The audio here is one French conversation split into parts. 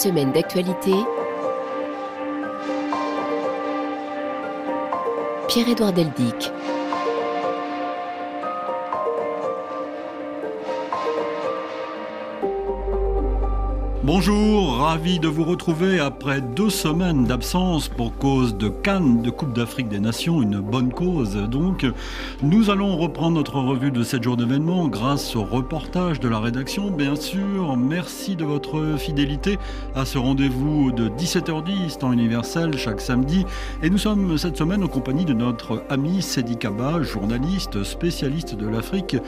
Semaine d'actualité. Pierre-Édouard Deldic. Bonjour, ravi de vous retrouver après deux semaines d'absence pour cause de Cannes de Coupe d'Afrique des Nations, une bonne cause donc. Nous allons reprendre notre revue de 7 jours d'événements grâce au reportage de la rédaction, bien sûr. Merci de votre fidélité à ce rendez-vous de 17h10 temps universel chaque samedi. Et nous sommes cette semaine en compagnie de notre ami Sedi Kaba, journaliste spécialiste de l'Afrique,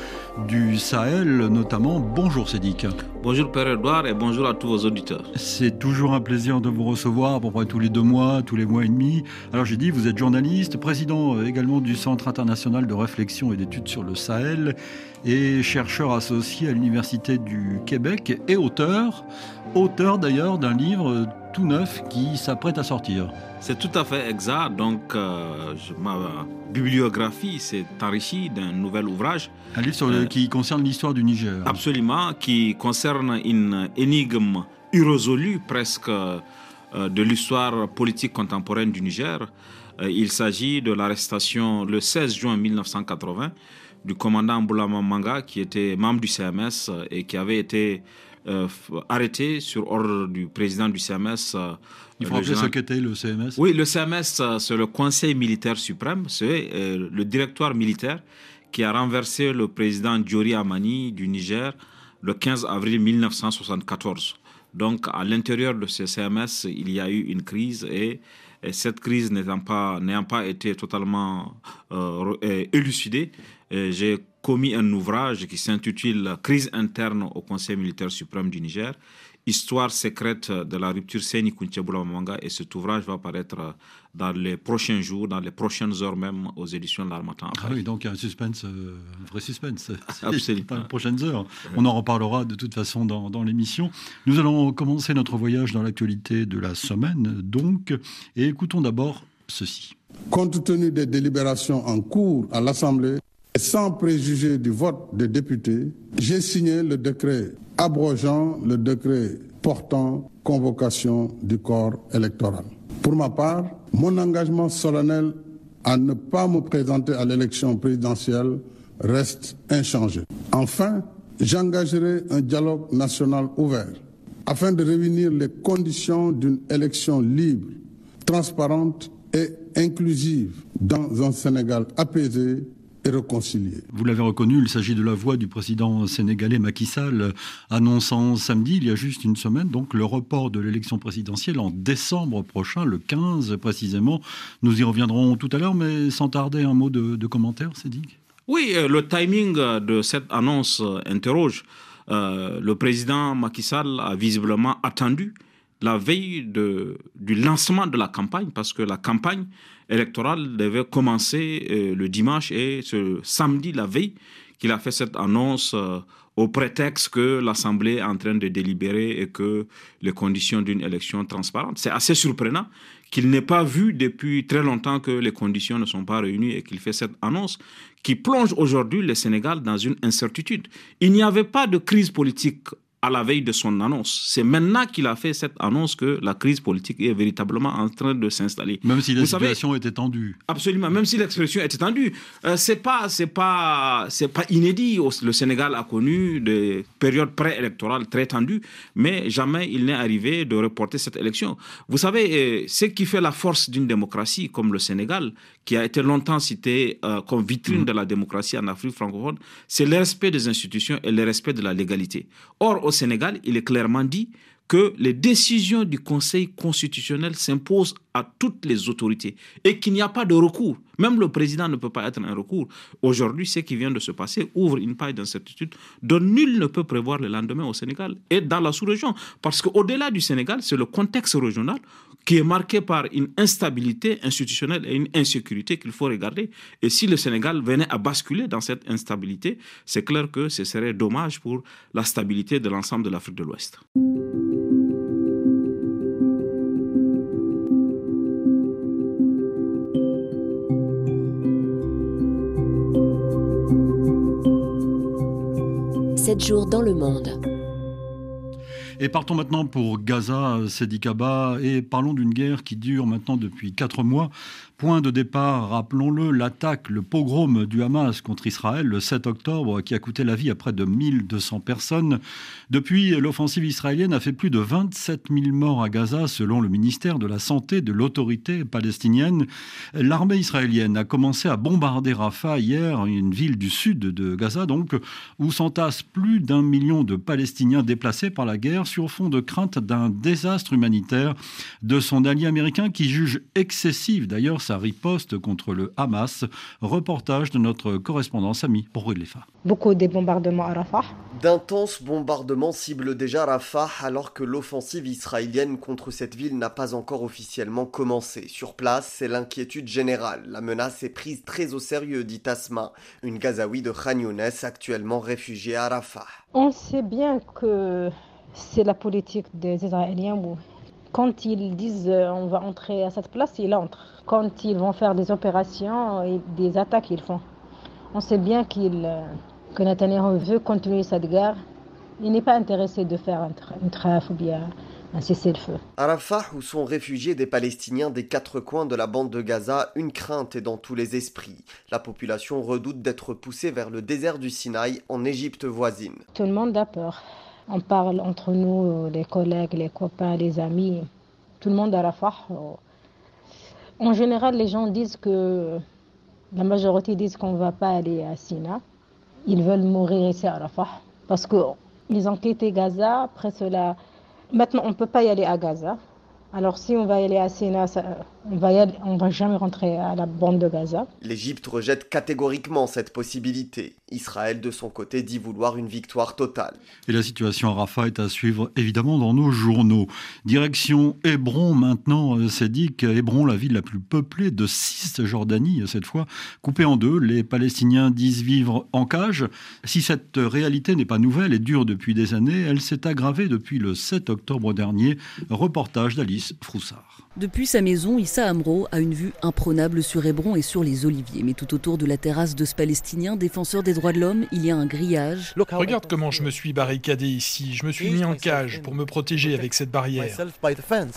du Sahel notamment. Bonjour Sédic. Bonjour Père Edouard et bonjour à tous auditeurs. C'est toujours un plaisir de vous recevoir, à peu près tous les deux mois, tous les mois et demi. Alors j'ai dit, vous êtes journaliste, président euh, également du Centre international de réflexion et d'études sur le Sahel et chercheur associé à l'Université du Québec et auteur, auteur d'ailleurs d'un livre tout neuf qui s'apprête à sortir. C'est tout à fait exact. Donc, euh, ma bibliographie s'est enrichie d'un nouvel ouvrage. Un livre euh, qui concerne l'histoire du Niger. Absolument, qui concerne une énigme irrésolue presque euh, de l'histoire politique contemporaine du Niger. il s'agit de l'arrestation le 16 juin 1980 du commandant Boulama Manga, qui était membre du CMS et qui avait été euh, arrêté sur ordre du président du CMS. Euh, Il faut rappeler ce qu'était le CMS Oui, le CMS, euh, c'est le Conseil militaire suprême, c'est le directoire militaire qui a renversé le président Diori Amani du Niger le 15 avril 1974. Donc, à l'intérieur de ce CMS, il y a eu une crise et, cette crise n'ayant pas, pas été totalement élucidée, j'ai commis un ouvrage qui s'intitule Crise interne au Conseil militaire suprême du Niger, Histoire secrète de la rupture Seni Manga. Et cet ouvrage va apparaître dans les prochains jours, dans les prochaines heures même, aux éditions de l'Armatan. Ah oui, donc un suspense, euh, un vrai suspense. Absolument. Dans les prochaines heures. On en reparlera de toute façon dans, dans l'émission. Nous allons commencer notre voyage dans l'actualité de la semaine, donc, et écoutons d'abord ceci. Compte tenu des délibérations en cours à l'Assemblée, sans préjuger du vote des députés, j'ai signé le décret abrogeant le décret portant convocation du corps électoral. Pour ma part, mon engagement solennel à ne pas me présenter à l'élection présidentielle reste inchangé. Enfin, j'engagerai un dialogue national ouvert afin de réunir les conditions d'une élection libre, transparente et inclusive dans un Sénégal apaisé et Vous l'avez reconnu, il s'agit de la voix du président sénégalais Macky Sall annonçant samedi, il y a juste une semaine, donc le report de l'élection présidentielle en décembre prochain, le 15 précisément. Nous y reviendrons tout à l'heure, mais sans tarder, un mot de, commentaire, dit Oui, euh, le timing de cette annonce euh, interroge. Euh, le président Macky Sall a visiblement attendu la veille de, du lancement de la campagne, parce que la campagne électorale devait commencer euh, le dimanche et ce samedi, la veille, qu'il a fait cette annonce euh, au prétexte que l'Assemblée est en train de délibérer et que les conditions d'une élection transparente. C'est assez surprenant qu'il n'ait pas vu depuis très longtemps que les conditions ne sont pas réunies et qu'il fait cette annonce qui plonge aujourd'hui le Sénégal dans une incertitude. Il n'y avait pas de crise politique à la veille de son annonce. C'est maintenant qu'il a fait cette annonce que la crise politique est véritablement en train de s'installer. Même si la situation était tendue. Absolument, même si l'expression était tendue. Euh, c'est pas, c'est pas, c'est pas inédit. Le Sénégal a connu des périodes préélectorales très tendues, mais jamais il n'est arrivé de reporter cette élection. Vous savez, euh, ce qui fait la force d'une démocratie comme le Sénégal, qui a été longtemps cité euh, comme vitrine mm. de la démocratie en Afrique francophone, c'est le respect des institutions et le respect de la légalité. Or, au Sénégal, il est clairement dit que les décisions du Conseil constitutionnel s'imposent à toutes les autorités et qu'il n'y a pas de recours. Même le président ne peut pas être un recours. Aujourd'hui, ce qui vient de se passer ouvre une paille d'incertitude dont nul ne peut prévoir le lendemain au Sénégal et dans la sous-région. Parce qu'au-delà du Sénégal, c'est le contexte régional qui est marqué par une instabilité institutionnelle et une insécurité qu'il faut regarder. Et si le Sénégal venait à basculer dans cette instabilité, c'est clair que ce serait dommage pour la stabilité de l'ensemble de l'Afrique de l'Ouest. Jours dans le monde. Et partons maintenant pour Gaza, Sedikaba, et parlons d'une guerre qui dure maintenant depuis quatre mois Point de départ, rappelons-le, l'attaque, le pogrom du Hamas contre Israël le 7 octobre qui a coûté la vie à près de 1200 personnes. Depuis, l'offensive israélienne a fait plus de 27 000 morts à Gaza selon le ministère de la Santé de l'autorité palestinienne. L'armée israélienne a commencé à bombarder Rafah hier, une ville du sud de Gaza donc, où s'entassent plus d'un million de Palestiniens déplacés par la guerre sur fond de crainte d'un désastre humanitaire de son allié américain qui juge excessive d'ailleurs riposte contre le Hamas. Reportage de notre correspondance amie pour Lefa. Beaucoup de bombardements à Rafah. D'intenses bombardements ciblent déjà Rafah alors que l'offensive israélienne contre cette ville n'a pas encore officiellement commencé. Sur place, c'est l'inquiétude générale. La menace est prise très au sérieux, dit Asma, une Gazaoui de Khan Younes actuellement réfugiée à Rafah. On sait bien que c'est la politique des Israéliens quand ils disent euh, on va entrer à cette place, ils entrent. Quand ils vont faire des opérations et des attaques, ils font. On sait bien qu'il, euh, que Netanyahu veut continuer cette guerre. Il n'est pas intéressé de faire une trêve ou bien un cessez-le-feu. À Rafah, où sont réfugiés des Palestiniens des quatre coins de la bande de Gaza, une crainte est dans tous les esprits. La population redoute d'être poussée vers le désert du Sinaï, en Égypte voisine. Tout le monde a peur. On parle entre nous, les collègues, les copains, les amis, tout le monde à Rafah. En général, les gens disent que, la majorité disent qu'on ne va pas aller à Sina. Ils veulent mourir ici à Rafah. Parce qu'ils ont quitté Gaza. Après cela, maintenant, on ne peut pas y aller à Gaza. Alors si on va aller à Sina, on on va jamais rentrer à la bande de Gaza. L'Égypte rejette catégoriquement cette possibilité. Israël, de son côté, dit vouloir une victoire totale. Et la situation à Rafah est à suivre évidemment dans nos journaux. Direction Hébron maintenant, euh, c'est dit qu'Hébron, la ville la plus peuplée de Cisjordanie, cette fois, coupée en deux. Les Palestiniens disent vivre en cage. Si cette réalité n'est pas nouvelle et dure depuis des années, elle s'est aggravée depuis le 7 octobre dernier. Reportage d'Alice Froussard. Depuis sa maison, Issa Amro a une vue imprenable sur Hébron et sur les oliviers. Mais tout autour de la terrasse de ce Palestinien, défenseur des droits de l'homme, il y a un grillage. Regarde comment je me suis barricadé ici. Je me suis mis en cage pour me protéger avec cette barrière.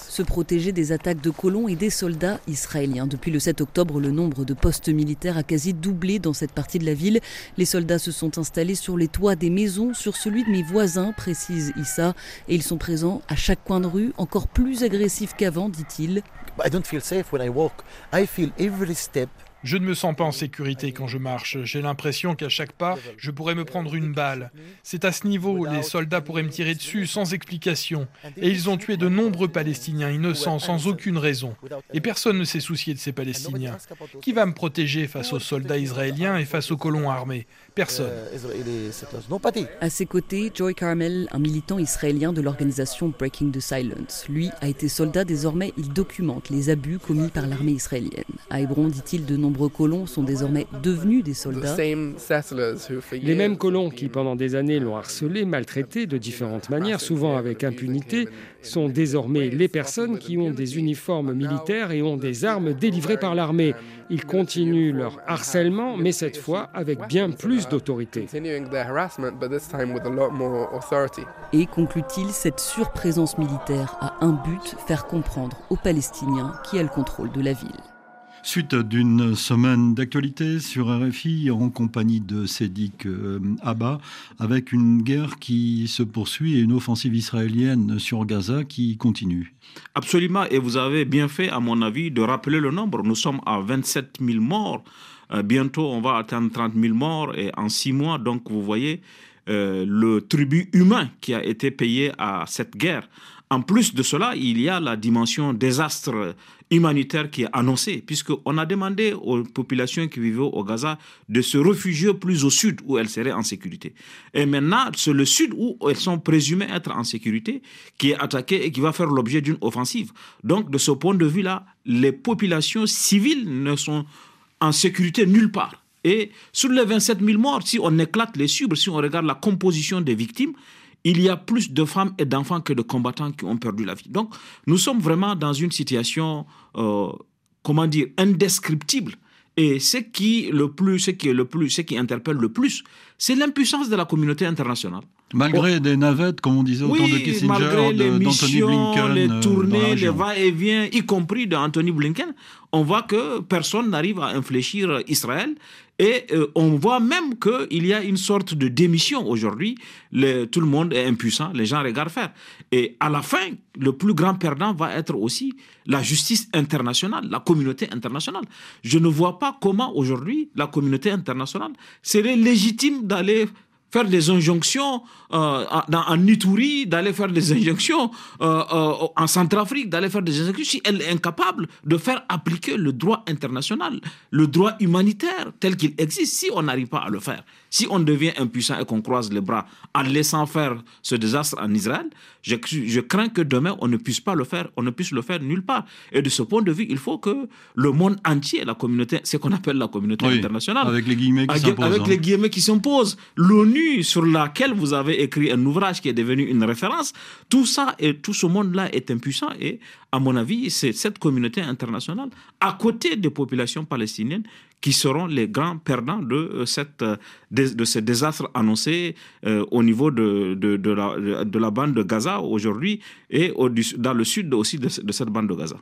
Se protéger des attaques de colons et des soldats israéliens. Depuis le 7 octobre, le nombre de postes militaires a quasi doublé dans cette partie de la ville. Les soldats se sont installés sur les toits des maisons, sur celui de mes voisins, précise Issa. Et ils sont présents à chaque coin de rue, encore plus agressifs qu'avant, dit-il. I don't feel safe when I walk. I feel every step je ne me sens pas en sécurité quand je marche. J'ai l'impression qu'à chaque pas, je pourrais me prendre une balle. C'est à ce niveau, les soldats pourraient me tirer dessus sans explication. Et ils ont tué de nombreux Palestiniens innocents sans aucune raison. Et personne ne s'est soucié de ces Palestiniens. Qui va me protéger face aux soldats israéliens et face aux colons armés? Personne. À ses côtés, Joy Carmel, un militant israélien de l'organisation Breaking the Silence. Lui a été soldat, désormais il documente les abus commis par l'armée israélienne. À Hébron, dit-il, de nombreux nombreux colons sont désormais devenus des soldats. Les mêmes colons qui, pendant des années, l'ont harcelé, maltraité de différentes manières, souvent avec impunité, sont désormais les personnes qui ont des uniformes militaires et ont des armes délivrées par l'armée. Ils continuent leur harcèlement, mais cette fois avec bien plus d'autorité. Et conclut-il, cette surprésence militaire a un but, faire comprendre aux Palestiniens qui a le contrôle de la ville. Suite d'une semaine d'actualité sur RFI en compagnie de Sédic euh, Abba, avec une guerre qui se poursuit et une offensive israélienne sur Gaza qui continue. Absolument, et vous avez bien fait, à mon avis, de rappeler le nombre. Nous sommes à 27 000 morts. Euh, bientôt, on va atteindre 30 000 morts et en six mois, donc vous voyez euh, le tribut humain qui a été payé à cette guerre. En plus de cela, il y a la dimension désastre humanitaire qui est annoncée, puisqu'on a demandé aux populations qui vivaient au Gaza de se réfugier plus au sud où elles seraient en sécurité. Et maintenant, c'est le sud où elles sont présumées être en sécurité qui est attaqué et qui va faire l'objet d'une offensive. Donc, de ce point de vue-là, les populations civiles ne sont en sécurité nulle part. Et sur les 27 000 morts, si on éclate les subres, si on regarde la composition des victimes, il y a plus de femmes et d'enfants que de combattants qui ont perdu la vie. Donc, nous sommes vraiment dans une situation, euh, comment dire, indescriptible. Et ce qui, le plus, ce qui le plus, ce qui interpelle le plus, c'est l'impuissance de la communauté internationale. Malgré des navettes, comme on disait autour de Kissinger, malgré les missions, Blinken, les euh, tournées, les va-et-vient, y compris d'Anthony Blinken, on voit que personne n'arrive à infléchir Israël. Et euh, on voit même qu'il y a une sorte de démission aujourd'hui. Tout le monde est impuissant, les gens regardent faire. Et à la fin, le plus grand perdant va être aussi la justice internationale, la communauté internationale. Je ne vois pas comment aujourd'hui la communauté internationale serait légitime d'aller faire des injonctions euh, en Ituri, d'aller faire des injonctions euh, euh, en Centrafrique, d'aller faire des injonctions, si elle est incapable de faire appliquer le droit international, le droit humanitaire tel qu'il existe, si on n'arrive pas à le faire, si on devient impuissant et qu'on croise les bras en laissant faire ce désastre en Israël, je, je, crains que demain on ne puisse pas le faire, on ne puisse le faire nulle part. Et de ce point de vue, il faut que le monde entier, la communauté, ce qu'on appelle la communauté internationale, avec les guillemets qui s'imposent, avec les hein. guillemets qui s'imposent, l'ONU sur laquelle vous avez écrit un ouvrage qui est devenu une référence, tout ça et tout ce monde-là est impuissant. Et à mon avis, c'est cette communauté internationale, à côté des populations palestiniennes, qui seront les grands perdants de, euh, cette, euh, ce désastre annoncé euh, au niveau de, la, de la bande de Gaza aujourd'hui et dans le sud aussi de cette bande de Gaza.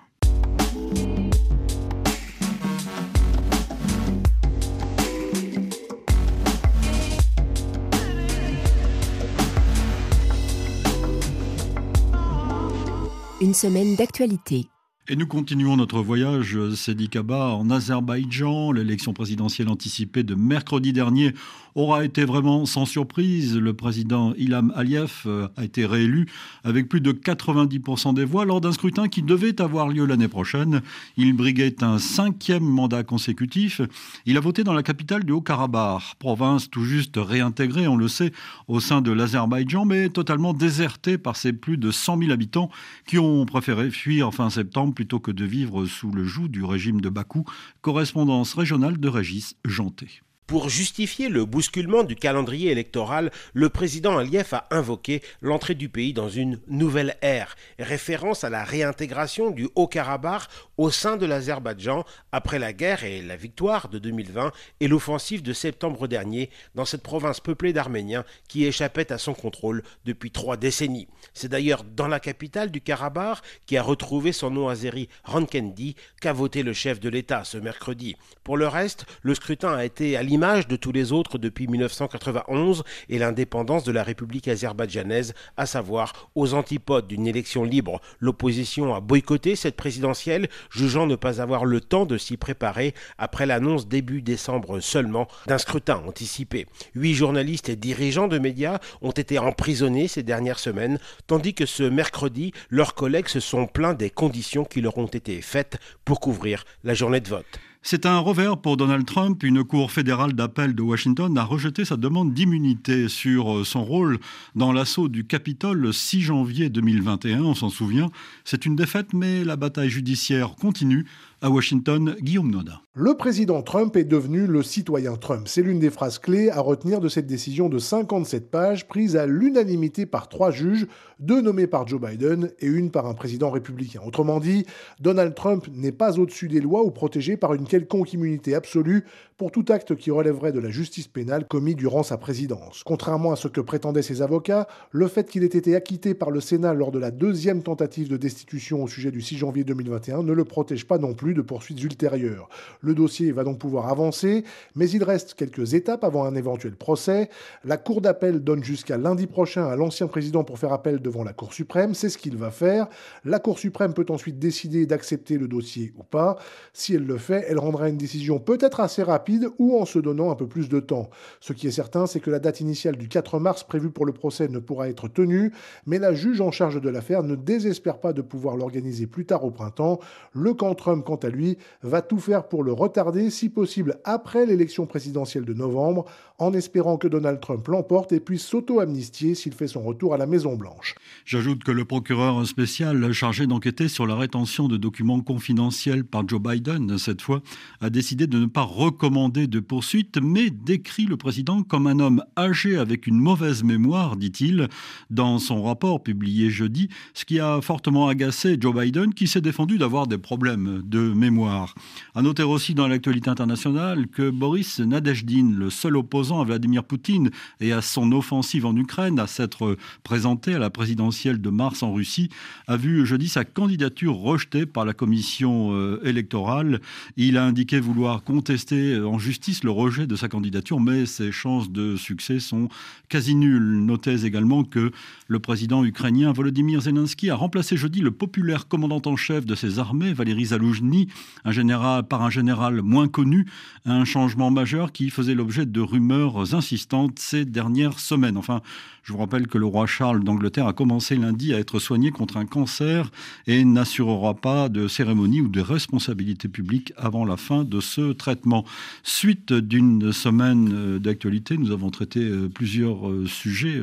Une semaine d'actualité. Et nous continuons notre voyage, Sedi Kaba, en Azerbaïdjan. L'élection présidentielle anticipée de mercredi dernier aura été vraiment sans surprise. Le président Ilham Aliyev euh, a été réélu avec plus de 90% des voix lors d'un scrutin qui devait avoir lieu l'année prochaine. Il briguait un cinquième mandat consécutif. Il a voté dans la capitale du Haut-Karabakh, province tout juste réintégrée, on le sait, au sein de l'Azerbaïdjan, mais totalement désertée par ses plus de 100 000 habitants qui ont préféré fuir fin septembre plutôt que de vivre sous le joug du régime de Bakou. Correspondance régionale de Régis Janté. Pour justifier le bousculement du calendrier électoral, le président Aliyev a invoqué l'entrée du pays dans une nouvelle ère, référence à la réintégration du Haut-Karabakh au sein de l'Azerbaïdjan après la guerre et la victoire de 2020 et l'offensive de septembre dernier dans cette province peuplée d'Arméniens qui échappait à son contrôle depuis trois décennies. C'est d'ailleurs dans la capitale du Karabakh, qui a retrouvé son nom azéri Rankendi, qu'a voté le chef de l'État ce mercredi. Pour le reste, le scrutin a été à l'image de tous les autres depuis 1991 et l'indépendance de la République azerbaïdjanaise, à savoir aux antipodes d'une élection libre. L'opposition a boycotté cette présidentielle, jugeant ne pas avoir le temps de s'y préparer après l'annonce début décembre seulement d'un scrutin anticipé. Huit journalistes et dirigeants de médias ont été emprisonnés ces dernières semaines, tandis que ce mercredi, leurs collègues se sont plaints des conditions qui leur ont été faites pour couvrir la journée de vote. C'est un revers pour Donald Trump. Une cour fédérale d'appel de Washington a rejeté sa demande d'immunité sur euh, son rôle dans l'assaut du Capitole le 6 janvier 2021. On s'en souvient. C'est une défaite, mais la bataille judiciaire continue. À Washington, Guillaume Noda. Le président Trump est devenu le citoyen Trump. C'est l'une des phrases clés à retenir de cette décision de 57 pages prise à l'unanimité par trois juges, deux nommés par Joe Biden et une par un président républicain. Autrement dit, Donald Trump n'est pas au-dessus des lois ou protégé par une quelconque immunité absolue pour tout acte qui relèverait de la justice pénale commis durant sa présidence. Contrairement à ce que prétendaient ses avocats, le fait qu'il ait été acquitté par le Sénat lors de la deuxième tentative de destitution au sujet du 6 janvier 2021 ne le protège pas non plus de poursuites ultérieures. Le dossier va donc pouvoir avancer, mais il reste quelques étapes avant un éventuel procès. La Cour d'appel donne jusqu'à lundi prochain à l'ancien président pour faire appel devant la Cour suprême, c'est ce qu'il va faire. La Cour suprême peut ensuite décider d'accepter le dossier ou pas. Si elle le fait, elle rendra une décision peut-être assez rapide ou en se donnant un peu plus de temps. Ce qui est certain, c'est que la date initiale du 4 mars prévue pour le procès ne pourra être tenue, mais la juge en charge de l'affaire ne désespère pas de pouvoir l'organiser plus tard au printemps. Le camp Trump, quant à lui, va tout faire pour le retarder, si possible après l'élection présidentielle de novembre, en espérant que Donald Trump l'emporte et puisse s'auto-amnistier s'il fait son retour à la Maison-Blanche. J'ajoute que le procureur spécial chargé d'enquêter sur la rétention de documents confidentiels par Joe Biden, cette fois, a décidé de ne pas recommander de poursuite, mais décrit le président comme un homme âgé avec une mauvaise mémoire, dit-il, dans son rapport publié jeudi, ce qui a fortement agacé Joe Biden, qui s'est défendu d'avoir des problèmes de mémoire. À noter aussi dans l'actualité internationale que Boris le seul opposant à Vladimir Poutine et à son offensive en Ukraine, à s'être présenté à la présidentielle de mars en Russie, a vu jeudi sa candidature rejetée par la commission euh, électorale. Il a indiqué vouloir contester en justice le rejet de sa candidature, mais ses chances de succès sont quasi nulles. Notez également que le président ukrainien Volodymyr Zelensky a remplacé jeudi le populaire commandant en chef de ses armées, Valéry Zaloujny, un général, par un général moins connu, un changement majeur qui faisait l'objet de rumeurs insistantes ces dernières semaines. Enfin, je vous rappelle que le roi Charles d'Angleterre a commencé lundi à être soigné contre un cancer et n'assurera pas de cérémonie ou de responsabilité publique avant la fin de ce traitement. Suite d'une semaine euh, d'actualité, nous avons traité euh, plusieurs euh, sujets,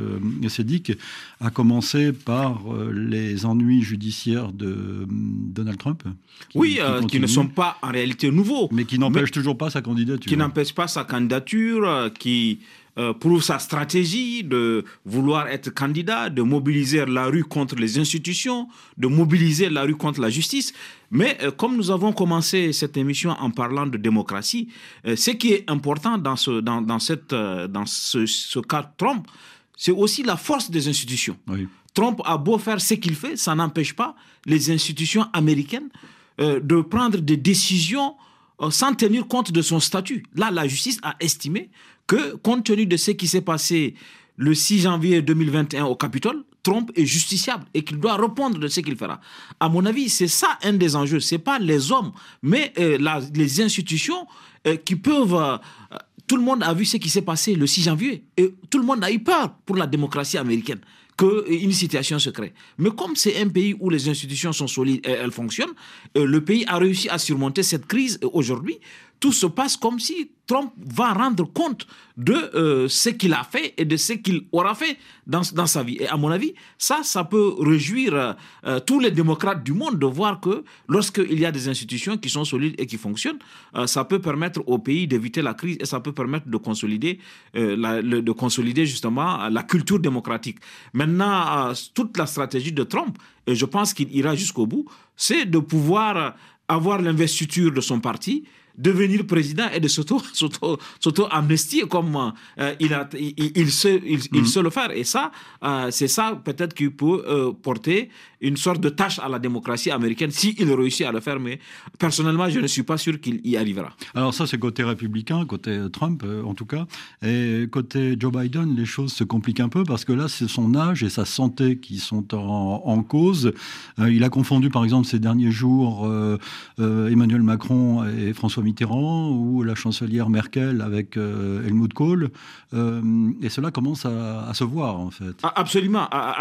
Cédic, à commencer par les ennuis judiciaires de Donald Trump. oui, qui, ne sont pas en réalité nouveaux. Mais qui n'empêchent toujours pas sa candidature. Qui n'empêchent pas sa candidature, qui euh, prouve sa stratégie de vouloir être candidat, de mobiliser la rue contre les institutions, de mobiliser la rue contre la justice. Mais euh, comme nous avons commencé cette émission en parlant de démocratie, euh, ce qui est important dans ce, dans, dans cette, dans ce, ce cas Trump, c'est aussi la force des institutions. Trump a beau faire ce qu'il fait, ça n'empêche pas les institutions américaines de prendre des décisions sans tenir compte de son statut. Là, la justice a estimé que, compte tenu de ce qui s'est passé le 6 janvier 2021 au Capitole, Trump est justiciable et qu'il doit répondre de ce qu'il fera. À mon avis, c'est ça un des enjeux. C'est pas les hommes, mais euh, les institutions euh, qui peuvent. Euh, tout le monde a vu ce qui s'est passé le 6 janvier et tout le monde a eu peur pour la démocratie américaine qu'une situation se crée. Mais comme c'est un pays où les institutions sont solides et elles fonctionnent, le pays a réussi à surmonter cette crise aujourd'hui tout se passe comme si Trump va rendre compte de euh, ce qu'il a fait et de ce qu'il aura fait dans, dans, sa vie. Et à mon avis, ça, ça peut réjouir euh, tous les démocrates du monde de voir que lorsqu'il y a des institutions qui sont solides et qui fonctionnent, euh, ça peut permettre au pays d'éviter la crise et ça peut permettre de consolider, de consolider justement la culture démocratique. Maintenant, toute la stratégie de Trump, et je pense qu'il ira jusqu'au bout, c'est de pouvoir avoir l'investiture de son parti, devenir président et de s'auto-amnestier comme euh, il, a, il, sait, il, mm. le faire. Et ça, euh, c'est ça peut-être qui peut euh, porter une sorte de tâche à la démocratie américaine s'il réussit à le faire. Mais personnellement, je ne suis pas sûr qu'il y arrivera. Alors ça, c'est côté républicain, côté Trump en tout cas. Et côté Joe Biden, les choses se compliquent un peu parce que là, c'est son âge et sa santé qui sont en, en cause. il a confondu, par exemple, ces derniers jours, Emmanuel Macron et François Mitterrand ou la chancelière Merkel avec euh, Helmut Kohl. Euh, et cela commence à, se voir, en fait. Ah, absolument, ah,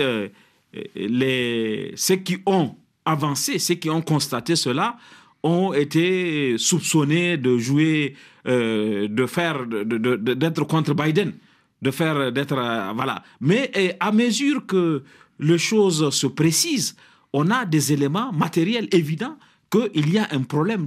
Euh, jusqu'ici, les, ceux qui ont avancé, ceux qui ont constaté cela, ont été soupçonnés de jouer, de faire, d'être contre Biden, de faire, d'être, voilà. Mais à mesure que les choses se précisent, on a des éléments matériels évidents qu'il y a un problème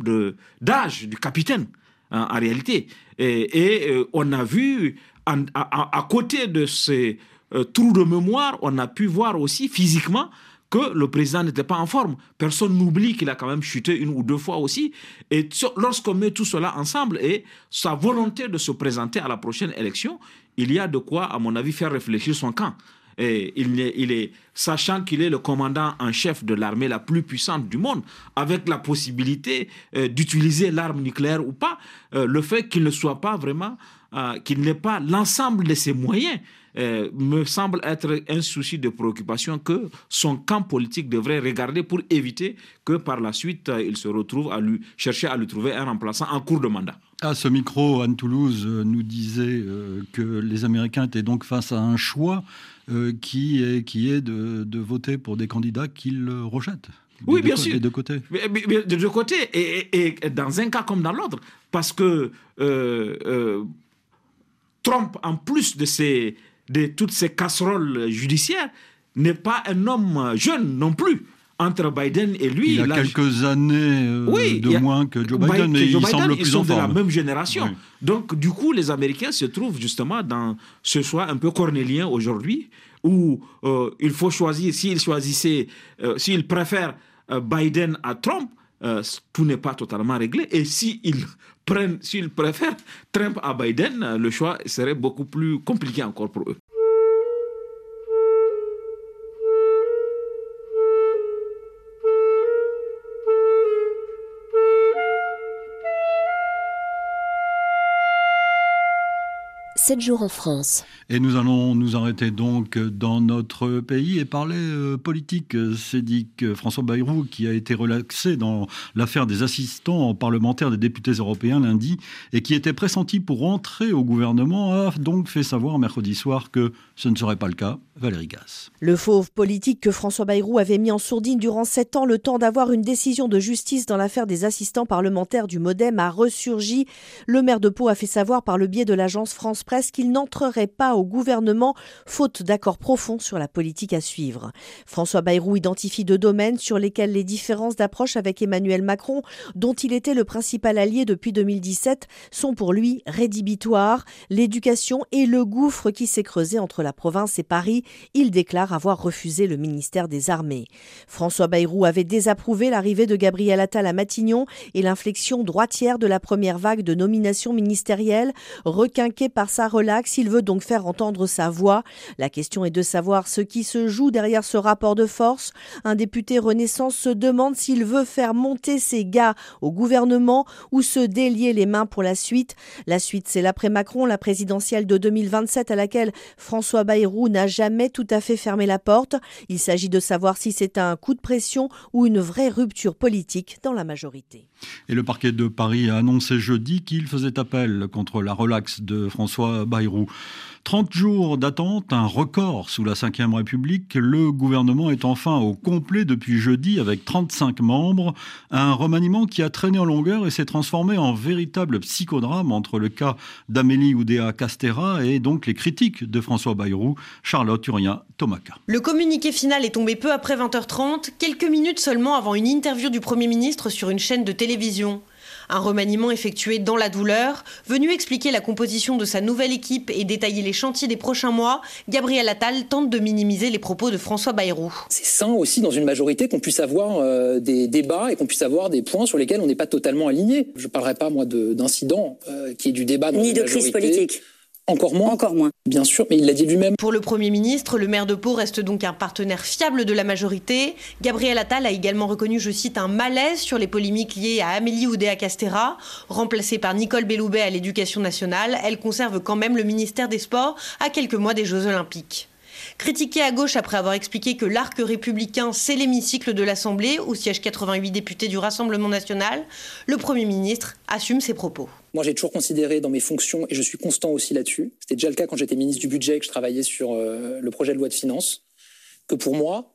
d'âge du capitaine, hein, en réalité. Et, euh, on a vu, à, côté de ces euh, trous de mémoire, on a pu voir aussi physiquement que le président n'était pas en forme. Personne n'oublie qu'il a quand même chuté une ou deux fois aussi. Et lorsqu'on met tout cela ensemble et sa volonté de se présenter à la prochaine élection, il y a de quoi, à mon avis, faire réfléchir son camp. Et il, est, sachant qu'il est le commandant en chef de l'armée la plus puissante du monde, avec la possibilité euh, d'utiliser l'arme nucléaire ou pas, euh, le fait qu'il ne soit pas vraiment, euh, qu'il n'ait pas l'ensemble de ses moyens, me semble être un souci de préoccupation que son camp politique devrait regarder pour éviter que par la suite il se retrouve à lui chercher à lui trouver un remplaçant en cours de mandat. À ce micro, Anne Toulouse nous disait que les Américains étaient donc face à un choix euh, qui est, qui est de, de, voter pour des candidats qu'ils rejettent. Oui, bien sûr. Des deux côtés. Des deux côtés, et, et, dans un cas comme dans l'autre. Parce que euh, euh, Trump, en plus de, ces, de toutes ces casseroles judiciaires, n'est pas un homme jeune non plus entre Biden et lui. Il a quelques années euh, de moins que Joe Biden, mais il semble plus ils sont de la même génération. Donc, du coup, les Américains se trouvent justement dans ce choix un peu cornélien aujourd'hui, où euh, il faut choisir, s'ils choisissaient, euh, s'ils préfèrent Biden à Trump, tout n'est pas totalement réglé. Et s'ils prennent, s'ils préfèrent Trump à Biden, le choix serait beaucoup plus compliqué encore pour eux. Sept jours en France. Et nous allons nous arrêter donc dans notre pays et parler euh, politique. C'est dit que François Bayrou, qui a été relaxé dans l'affaire des assistants parlementaires des députés européens lundi et qui était pressenti pour entrer au gouvernement, a donc fait savoir mercredi soir que ce ne serait pas le cas. Valérie Gasse. Le fauve politique que François Bayrou avait mis en sourdine durant sept ans, le temps d'avoir une décision de justice dans l'affaire des assistants parlementaires du Modem, a ressurgi. Le maire de Pau a fait savoir par le biais de l'agence France Presse qu'il n'entrerait pas au gouvernement, faute d'accord profond sur la politique à suivre. François Bayrou identifie deux domaines sur lesquels les différences d'approche avec Emmanuel Macron, dont il était le principal allié depuis 2017, sont pour lui rédhibitoires, l'éducation et le gouffre qui s'est creusé entre la province et Paris. Il déclare avoir refusé le ministère des Armées. François Bayrou avait désapprouvé l'arrivée de Gabriel Attal à Matignon et l'inflexion droitière de la première vague de nominations ministérielles, requinquée par sa relaxe, il veut donc faire entendre sa voix. La question est de savoir ce qui se joue derrière ce rapport de force. Un député Renaissance se demande s'il veut faire monter ses gars au gouvernement ou se délier les mains pour la suite. La suite, c'est l'après-Macron, la présidentielle de 2027 à laquelle François Bayrou n'a jamais tout à fait fermé la porte. Il s'agit de savoir si c'est un coup de pression ou une vraie rupture politique dans la majorité. Et le parquet de Paris a annoncé jeudi qu'il faisait appel contre la relaxe de François Bayrou. 30 jours d'attente, un record sous la Ve République. Le gouvernement est enfin au complet depuis jeudi avec 35 membres. Un remaniement qui a traîné en longueur et s'est transformé en véritable psychodrame entre le cas d'Amélie Oudéa Castera et donc les critiques de François Bayrou, Charlotte Urien, Tomaca. Le communiqué final est tombé peu après 20h30, quelques minutes seulement avant une interview du Premier ministre sur une chaîne de télévision. Un remaniement effectué dans la douleur. Venu expliquer la composition de sa nouvelle équipe et détailler les chantiers des prochains mois, Gabriel Attal tente de minimiser les propos de François Bayrou. C'est sain aussi dans une majorité qu'on puisse avoir euh, des débats et qu'on puisse avoir des points sur lesquels on n'est pas totalement aligné. Je ne parlerai pas moi d'incident euh, qui est du débat dans Ni de crise politique. Encore moins Encore moins. Bien sûr, mais il l'a dit lui-même. Pour le Premier ministre, le maire de Pau reste donc un partenaire fiable de la majorité. Gabriel Attal a également reconnu, je cite, un malaise sur les polémiques liées à Amélie Oudéa-Castera. Remplacée par Nicole Belloubet à l'éducation nationale, elle conserve quand même le ministère des Sports à quelques mois des Jeux Olympiques. Critiqué à gauche après avoir expliqué que l'arc républicain, c'est l'hémicycle de l'Assemblée, où siègent 88 députés du Rassemblement national, le Premier ministre assume ses propos. Moi, j'ai toujours considéré dans mes fonctions, et je suis constant aussi là-dessus, c'était déjà le cas quand j'étais ministre du Budget et que je travaillais sur euh, le projet de loi de finances, que pour moi,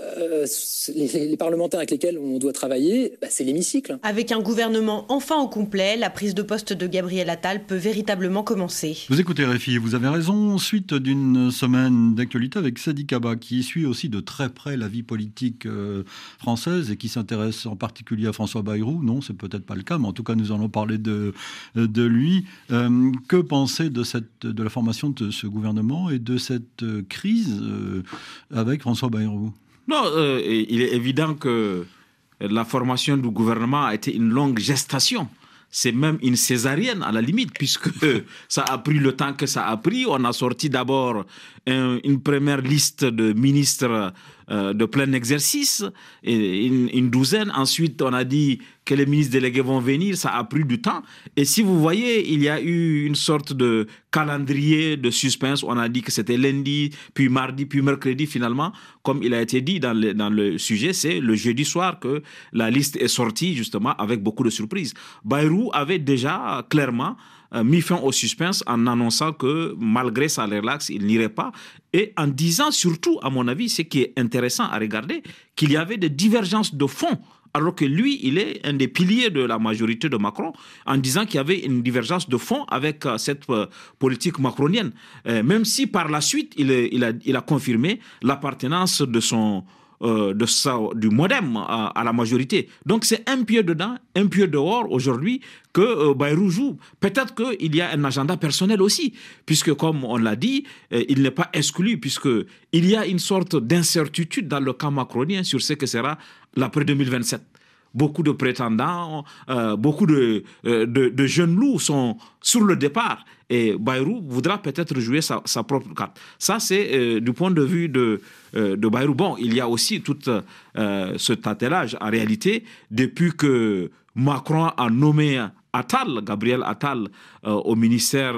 euh, les, les, parlementaires avec lesquels on doit travailler, bah, c'est l'hémicycle. Avec un gouvernement enfin au complet, la prise de poste de Gabriel Attal peut véritablement commencer. Vous écoutez Réfi, vous avez raison. Suite d'une semaine d'actualité avec Sadi Kaba, qui suit aussi de très près la vie politique euh, française et qui s'intéresse en particulier à François Bayrou. Non, c'est peut-être pas le cas, mais en tout cas, nous allons parler de, de lui. Euh, que penser de, cette, de la formation de ce gouvernement et de cette crise euh, avec François Bayrou? Non, euh, il est évident que la formation du gouvernement a été une longue gestation. C'est même une césarienne à la limite, puisque ça a pris le temps que ça a pris. On a sorti d'abord un, une première liste de ministres euh, de plein exercice, et une, douzaine. Ensuite, on a dit que les ministres délégués vont venir. Ça a pris du temps. Et si vous voyez, il y a eu une sorte de calendrier de suspense. On a dit que c'était lundi, puis mardi, puis mercredi. Finalement, comme il a été dit dans le, dans le sujet, c'est le jeudi soir que la liste est sortie, justement, avec beaucoup de surprises. Bayrou avait déjà clairement mis fin au suspense en annonçant que malgré sa relax, il n'irait pas. Et en disant surtout, à mon avis, ce qui est intéressant à regarder, qu'il y avait des divergences de fond alors que lui, il est un des piliers de la majorité de Macron, en disant qu'il y avait une divergence de fond avec euh, cette euh, politique macronienne. Euh, même si par la suite, il a confirmé l'appartenance de son, euh, de ça, du modem à, la majorité. Donc c'est un pied dedans, un pied dehors aujourd'hui que euh, Bayrou joue. Peut-être qu'il y a un agenda personnel aussi, puisque comme on l'a dit, euh, il n'est pas exclu, puisqu'il y a une sorte d'incertitude dans le camp macronien sur ce que sera l'après 2027. beaucoup de prétendants, beaucoup de, de, de, jeunes loups sont sur le départ. Et Bayrou voudra peut-être jouer sa, propre carte. Ça, c'est euh, du point de vue de, de Bayrou. Bon, il y a aussi tout ce tâtelage. En réalité, depuis que Macron a nommé Attal, Gabriel Attal, euh, au ministère,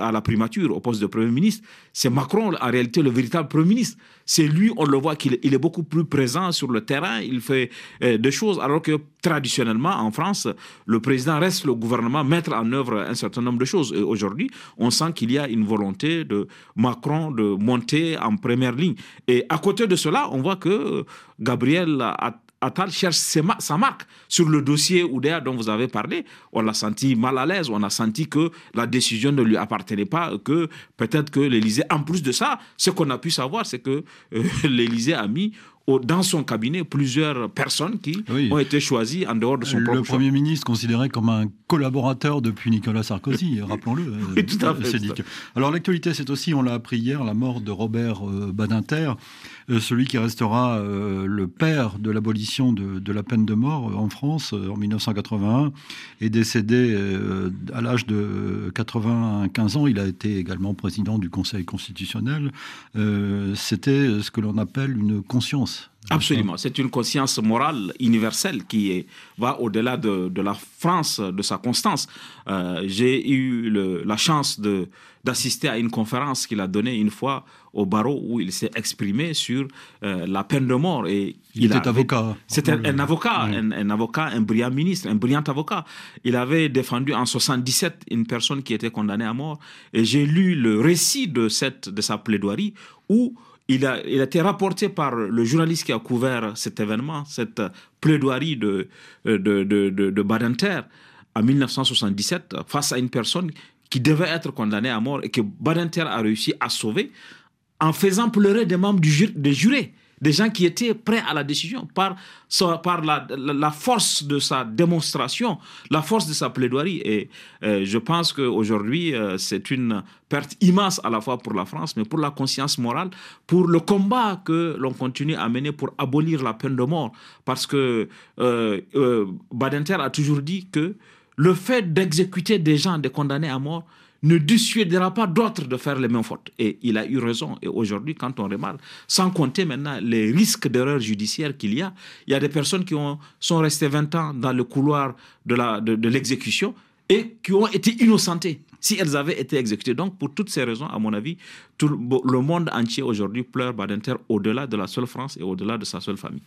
à la primature, au poste de Premier ministre, c'est Macron en réalité le véritable Premier ministre. C'est lui, on le voit qu'il est beaucoup plus présent sur le terrain, il fait euh, des choses, alors que traditionnellement en France, le président reste le gouvernement mettre en œuvre un certain nombre de choses. Et aujourd'hui, on sent qu'il y a une volonté de Macron de monter en première ligne. Et à côté de cela, on voit que Gabriel Attal Attal cherche sa marque sur le dossier Oudéa dont vous avez parlé. On l'a senti mal à l'aise, on a senti que la décision ne lui appartenait pas, que peut-être que l'Élysée, en plus de ça, ce qu'on a pu savoir, c'est que euh, l'Élysée a mis dans son cabinet plusieurs personnes qui ont été choisies en dehors de son Le Premier ministre considéré comme un collaborateur depuis Nicolas Sarkozy, rappelons-le. oui, tout à fait. Alors l'actualité, c'est aussi, on l'a appris hier, la mort de Robert euh, Badinter, euh, celui qui restera euh, le père de l'abolition de, de, la peine de mort en France en 1981, est décédé à l'âge de 95 ans. Il a été également président du Conseil constitutionnel. C'était ce que l'on appelle une conscience Absolument. C'est une conscience morale universelle qui est, va au-delà de, de, la France, de sa constance. Euh, j'ai eu le, la chance d'assister à une conférence qu'il a donnée une fois au barreau où il s'est exprimé sur euh, la peine de mort. Et il, était avocat. C'était un, avocat, un, un, avocat, un brillant ministre, un brillant avocat. Il avait défendu en 77 une personne qui était condamnée à mort. Et j'ai lu le récit de, cette, de sa plaidoirie où il a, été rapporté par le journaliste qui a couvert cet événement, cette plaidoirie de, de, de, de, de Badinter en 1977 face à une personne qui devait être condamnée à mort et que Badinter a réussi à sauver en faisant pleurer des membres du, des jurés des gens qui étaient prêts à la décision par, par la, la, force de sa démonstration, la force de sa plaidoirie. Et euh, je pense qu'aujourd'hui, euh, c'est une perte immense à la fois pour la France, mais pour la conscience morale, pour le combat que l'on continue à mener pour abolir la peine de mort. Parce que euh, Badinter a toujours dit que le fait d'exécuter des gens, des condamnés à mort, ne dissuadera pas d'autres de faire les mêmes fautes. Et il a eu raison. Et aujourd'hui, quand on remarque, sans compter maintenant les risques d'erreur judiciaire qu'il y a, il y a des personnes qui ont, sont restées 20 ans dans le couloir de l'exécution et qui ont été innocentées si elles avaient été exécutées. Donc, pour toutes ces raisons, à mon avis, tout le monde entier aujourd'hui pleure Badinter au-delà de la seule France et au-delà de sa seule famille.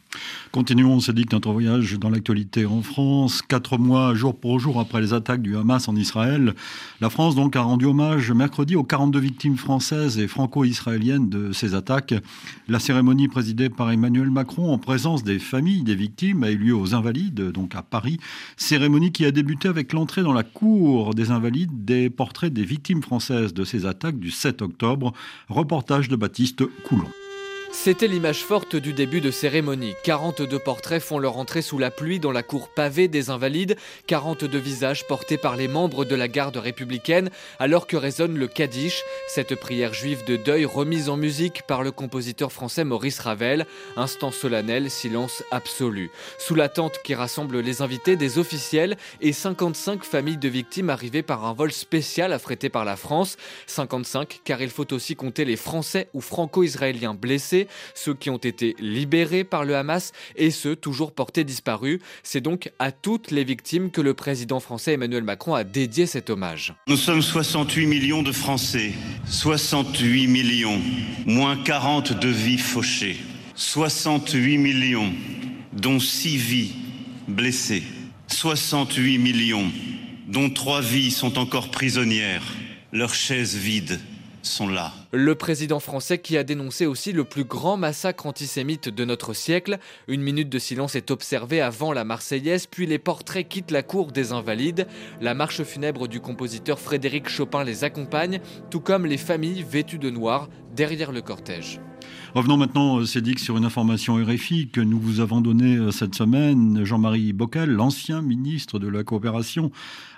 Continuons, que notre voyage dans l'actualité en France. Quatre mois, jour pour jour, après les attaques du Hamas en Israël, la France donc a rendu hommage mercredi aux 42 victimes françaises et franco-israéliennes de ces attaques. La cérémonie présidée par Emmanuel Macron en présence des familles des victimes a eu lieu aux Invalides, donc à Paris. Cérémonie qui a débuté avec l'entrée dans la cour des Invalides des portrait des victimes françaises de ces attaques du 7 octobre. Reportage de Baptiste Coulon. C'était l'image forte du début de cérémonie. 42 portraits font leur entrée sous la pluie dans la cour pavée des Invalides, 42 visages portés par les membres de la garde républicaine, alors que résonne le Kaddish, cette prière juive de deuil remise en musique par le compositeur français Maurice Ravel. Instant solennel, silence absolu. Sous la tente qui rassemble les invités, des officiels et 55 familles de victimes arrivées par un vol spécial affrété par la France. 55 car il faut aussi compter les Français ou Franco-Israéliens blessés ceux qui ont été libérés par le Hamas et ceux toujours portés disparus. C'est donc à toutes les victimes que le président français Emmanuel Macron a dédié cet hommage. Nous sommes 68 millions de Français, 68 millions, moins 40 de vies fauchées, 68 millions, dont 6 vies blessées, 68 millions, dont 3 vies sont encore prisonnières, leurs chaises vides Le président français qui a dénoncé aussi le plus grand massacre antisémite de notre siècle. Une minute de silence est observée avant la Marseillaise, puis les portraits quittent la cour des Invalides. La marche funèbre du compositeur Frédéric Chopin les accompagne, tout comme les familles vêtues de noir derrière le cortège. Revenons maintenant, euh, Cédric, sur une information RFI que nous vous avons donnée euh, cette semaine. Jean-Marie Bockel, l'ancien ministre de la Coopération,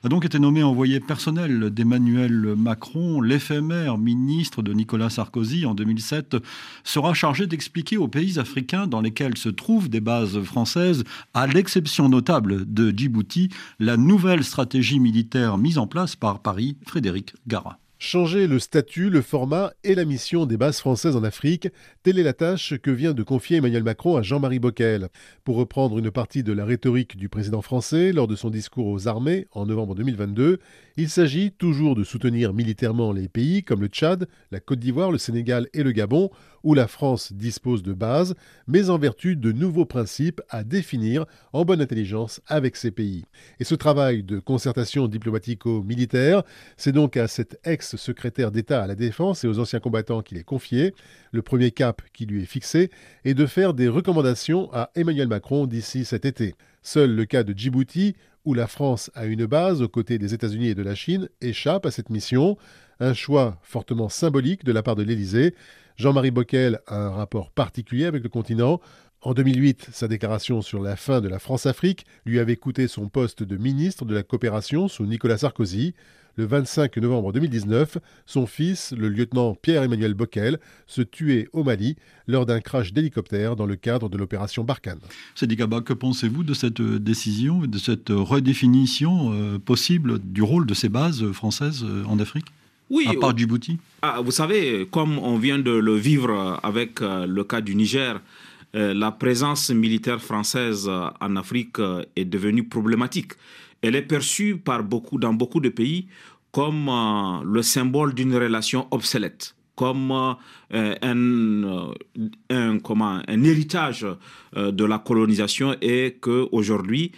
a donc été nommé envoyé personnel d'Emmanuel Macron. L'éphémère ministre de Nicolas Sarkozy en 2007 sera chargé d'expliquer aux pays africains dans lesquels se trouvent des bases françaises, à l'exception notable de Djibouti, la nouvelle stratégie militaire mise en place par Paris, Frédéric Gara. Changer le statut, le format et la mission des bases françaises en Afrique, telle est la tâche que vient de confier Emmanuel Macron à Jean-Marie Bockel. Pour reprendre une partie de la rhétorique du président français lors de son discours aux armées en novembre 2022, il s'agit toujours de soutenir militairement les pays comme le Tchad, la Côte d'Ivoire, le Sénégal et le Gabon, où la France dispose de bases, mais en vertu de nouveaux principes à définir en bonne intelligence avec ces pays. Et ce travail de concertation diplomatico-militaire, c'est donc à cet ex-secrétaire d'État à la Défense et aux anciens combattants qu'il est confié. Le premier cap qui lui est fixé est de faire des recommandations à Emmanuel Macron d'ici cet été. Seul le cas de Djibouti, où la France a une base aux côtés des États-Unis et de la Chine, échappe à cette mission. Un choix fortement symbolique de la part de l'Élysée. Jean-Marie Bockel a un rapport particulier avec le continent. En 2008, sa déclaration sur la fin de la France-Afrique lui avait coûté son poste de ministre de la coopération sous Nicolas Sarkozy. Le 25 novembre 2019, son fils, le lieutenant Pierre-Emmanuel Bockel, se tuait au Mali lors d'un crash d'hélicoptère dans le cadre de l'opération Barkhane. Sadi Kaba, que pensez-vous de cette décision, de cette redéfinition euh, possible du rôle de ces bases françaises euh, en Afrique? Oui, à part Djibouti ah, Vous savez, comme on vient de le vivre avec euh, le cas du Niger, la présence militaire française en Afrique est devenue problématique elle est perçue par beaucoup, dans beaucoup de pays comme euh, le symbole d'une relation obsolète comme euh, un, euh, un, comment, un héritage de la colonisation et qu'aujourd'hui,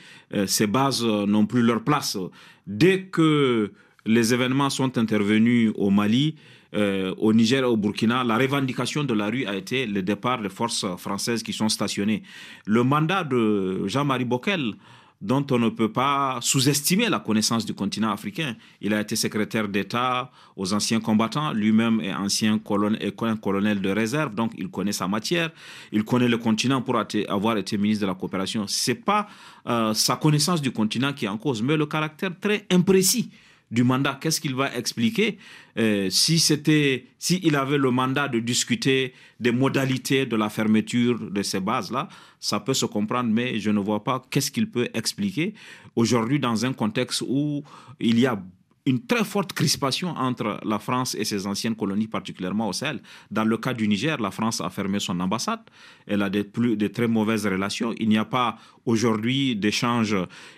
ces bases n'ont plus leur place. Dès que les événements sont intervenus au Mali, au Niger et au Burkina, la revendication de la rue a été le départ des forces françaises qui sont stationnées. Le mandat de Jean-Marie Bockel dont on ne peut pas sous-estimer la connaissance du continent africain. Il a été secrétaire d'État aux anciens combattants, lui-même est ancien colonel, colonel de réserve, donc il connaît sa matière, il connaît le continent pour avoir été ministre de la coopération. Ce n'est pas euh, sa connaissance du continent qui est en cause, mais le caractère très imprécis du mandat. Qu'est-ce qu'il va expliquer? Euh, si c'était, si il avait le mandat de discuter des modalités de la fermeture de ces bases-là, ça peut se comprendre, mais je ne vois pas qu'est-ce qu'il peut expliquer aujourd'hui dans un contexte où il y a une très forte crispation entre la France et ses anciennes colonies, particulièrement au Sahel. Dans le cas du Niger, la France a fermé son ambassade. Elle a des, plus, de très mauvaises relations. Il n'y a pas aujourd'hui d'échange.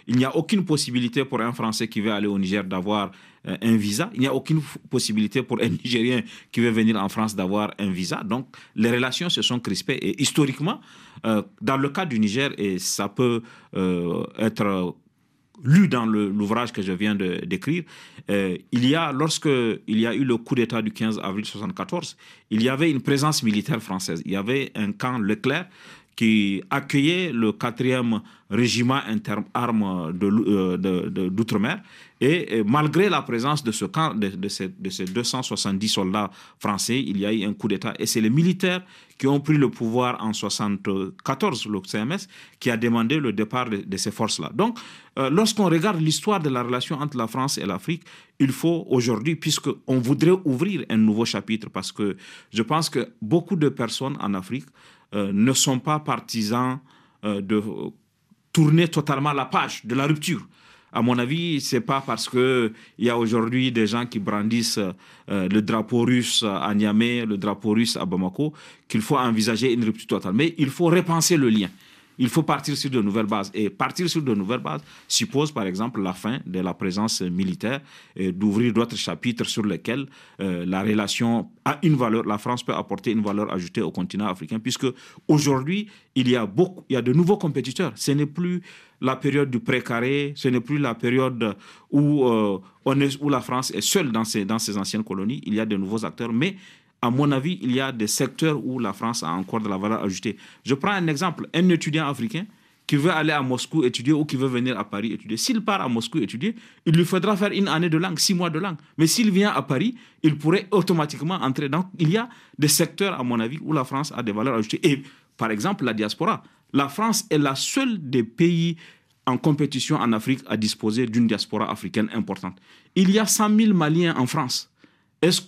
Il n'y a aucune possibilité pour un Français qui veut aller au Niger d'avoir euh, un visa. Il n'y a aucune possibilité pour un Nigérien qui veut venir en France d'avoir un visa. Donc, les relations se sont crispées. Et historiquement, euh, dans le cas du Niger, et ça peut euh, être lu dans l'ouvrage que je viens de décrire, euh, il y a, lorsque il y a eu le coup d'État du 15 avril 1974, il y avait une présence militaire française. Il y avait un camp Leclerc qui accueillait le 4e régiment interarmes d'outre-mer. Et, malgré la présence de ce de, ces, de, ces, 270 soldats français, il y a eu un coup d'État. Et c'est les militaires qui ont pris le pouvoir en 1974, le CMS, qui a demandé le départ de, ces forces-là. Donc, euh, lorsqu'on regarde l'histoire de la relation entre la France et l'Afrique, il faut aujourd'hui, puisqu'on voudrait ouvrir un nouveau chapitre, parce que je pense que beaucoup de personnes en Afrique euh, ne sont pas partisans euh, de tourner totalement la page de la rupture. À mon avis, c'est pas parce que il y a aujourd'hui des gens qui brandissent euh, le drapeau russe à Niamey, le drapeau russe à Bamako, qu'il faut envisager une rupture totale. Mais il faut repenser le lien il faut partir sur de nouvelles bases. Et partir sur de nouvelles bases suppose, par exemple, la fin de la présence militaire et d'ouvrir d'autres chapitres sur lesquels euh, la relation a une valeur, la France peut apporter une valeur ajoutée au continent africain, puisque aujourd'hui, il y a beaucoup, il y a de nouveaux compétiteurs. Ce n'est plus la période du précaré, ce n'est plus la période où, euh, la France est seule dans ses, dans ses anciennes colonies. Il y a de nouveaux acteurs, mais à mon avis, il y a des secteurs où la France a encore de la valeur ajoutée. Je prends un exemple, un étudiant africain qui veut aller à Moscou étudier ou qui veut venir à Paris étudier. S'il part à Moscou étudier, il lui faudra faire une année de langue, six mois de langue. Mais s'il vient à Paris, il pourrait automatiquement entrer. Donc, il y a des secteurs, à mon avis, où la France a des valeurs ajoutées. Et, par exemple, la diaspora. La France est la seule des pays en compétition en Afrique à disposer d'une diaspora africaine importante. Il y a 100 000 Maliens en France. Est-ce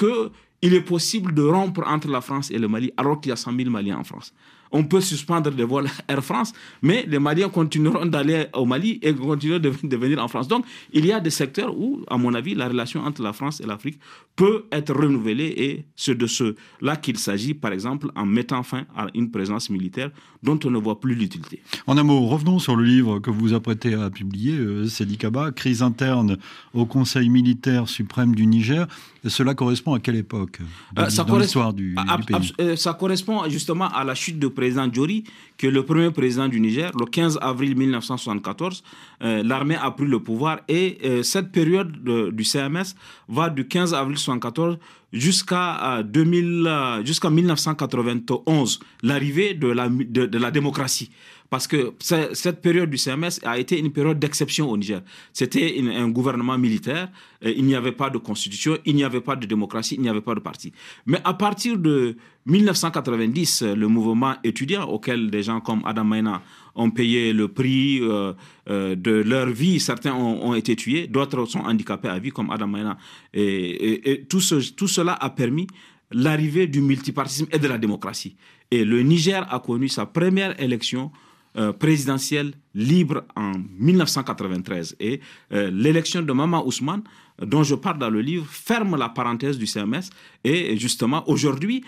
qu'il est possible de rompre entre la France et le Mali alors qu'il y a 100 000 Maliens en France on peut suspendre des vols Air France, mais les Maliens continueront d'aller au Mali et continueront de, venir en France. Donc, il y a des secteurs où, à mon avis, la relation entre la France et l'Afrique peut être renouvelée et c'est de cela qu'il s'agit, par exemple, en mettant fin à une présence militaire dont on ne voit plus l'utilité. En un mot, revenons sur le livre que vous vous apprêtez à publier, euh, Kaba, Crise interne au Conseil militaire suprême du Niger. Cela correspond à quelle époque? Dans, euh, l'histoire du, du, pays euh, Ça correspond justement à la chute de président Djori, qui est le premier président du Niger. Le 15 avril 1974, euh, l'armée a pris le pouvoir et euh, cette période du CMS va du 15 avril 1974 jusqu'à 2000, jusqu'à 1991, l'arrivée de la, de la démocratie parce que cette période du CMS a été une période d'exception au Niger. C'était un gouvernement militaire, il n'y avait pas de constitution, il n'y avait pas de démocratie, il n'y avait pas de parti. Mais à partir de 1990, le mouvement étudiant auquel gens comme Adam Maina ont payé le prix euh, euh, de leur vie. Certains ont, été tués, d'autres sont handicapés à vie, comme Adam Maina. Et, tout, tout, cela a permis l'arrivée du multipartisme et de la démocratie. Et le Niger a connu sa première élection euh, présidentielle libre en 1993. Et euh, l'élection de Mama Ousmane, dont je parle dans le livre, ferme la parenthèse du CMS. Et justement, aujourd'hui,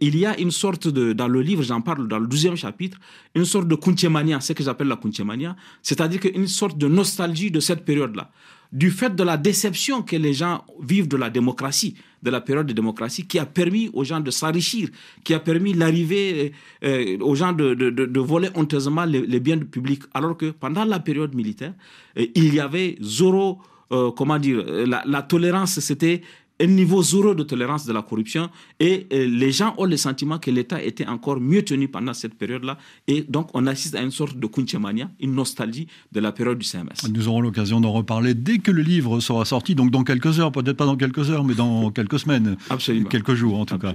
il y a une sorte de, dans le livre, j'en parle dans le deuxième chapitre, une sorte de kunchemania, ce que j'appelle la kunchemania, c'est-à-dire une sorte de nostalgie de cette période-là du fait de la déception que les gens vivent de la démocratie, de la période de démocratie, qui a permis aux gens de s'enrichir, qui a permis l'arrivée euh, aux gens de, voler honteusement les, biens publics, alors que pendant la période militaire, euh, il y avait zéro, euh, comment dire, la tolérance, c'était un niveau zéro de tolérance de la corruption et euh, les gens ont le sentiment que l'État était encore mieux tenu pendant cette période-là et donc on assiste à une sorte de kunchemania, une nostalgie de la période du CMS. Nous aurons l'occasion d'en reparler dès que le livre sera sorti, donc dans quelques heures, peut-être pas dans quelques heures, mais dans quelques semaines, Absolument. quelques jours en tout cas.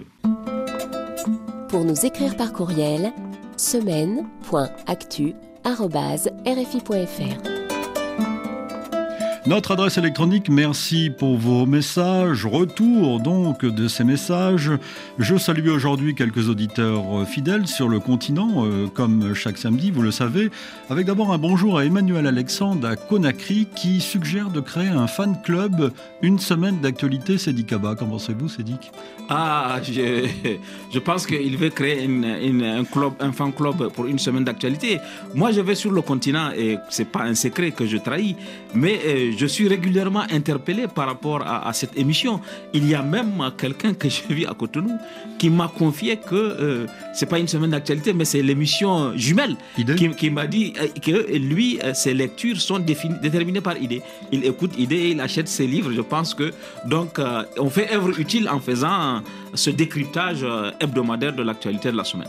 Pour nous écrire par courriel, semaine.actu.rfi.fr. Notre adresse électronique, merci pour vos messages. Retour donc de ces messages. Je salue aujourd'hui quelques auditeurs fidèles sur le continent, euh, comme chaque samedi, vous le savez. Avec d'abord un bonjour à Emmanuel Alexandre à Conakry qui suggère de créer un fan club, une semaine d'actualité Sédicaba. Qu'en pensez-vous, Sédic Ah, je, je pense qu'il veut créer un, club, un fan club pour une semaine d'actualité. Moi, je vais sur le continent et c'est pas un secret que je trahis, mais euh, je suis régulièrement interpellé par rapport à, cette émission. Il y a même quelqu'un que j'ai vu à Cotonou qui m'a confié que euh, c'est pas une semaine d'actualité, mais c'est l'émission jumelle qui, m'a dit euh, que lui, euh, ses lectures sont déterminées par idée. Il écoute idée et il achète ses livres. Je pense que donc on fait œuvre utile en faisant ce décryptage hebdomadaire de l'actualité de la semaine.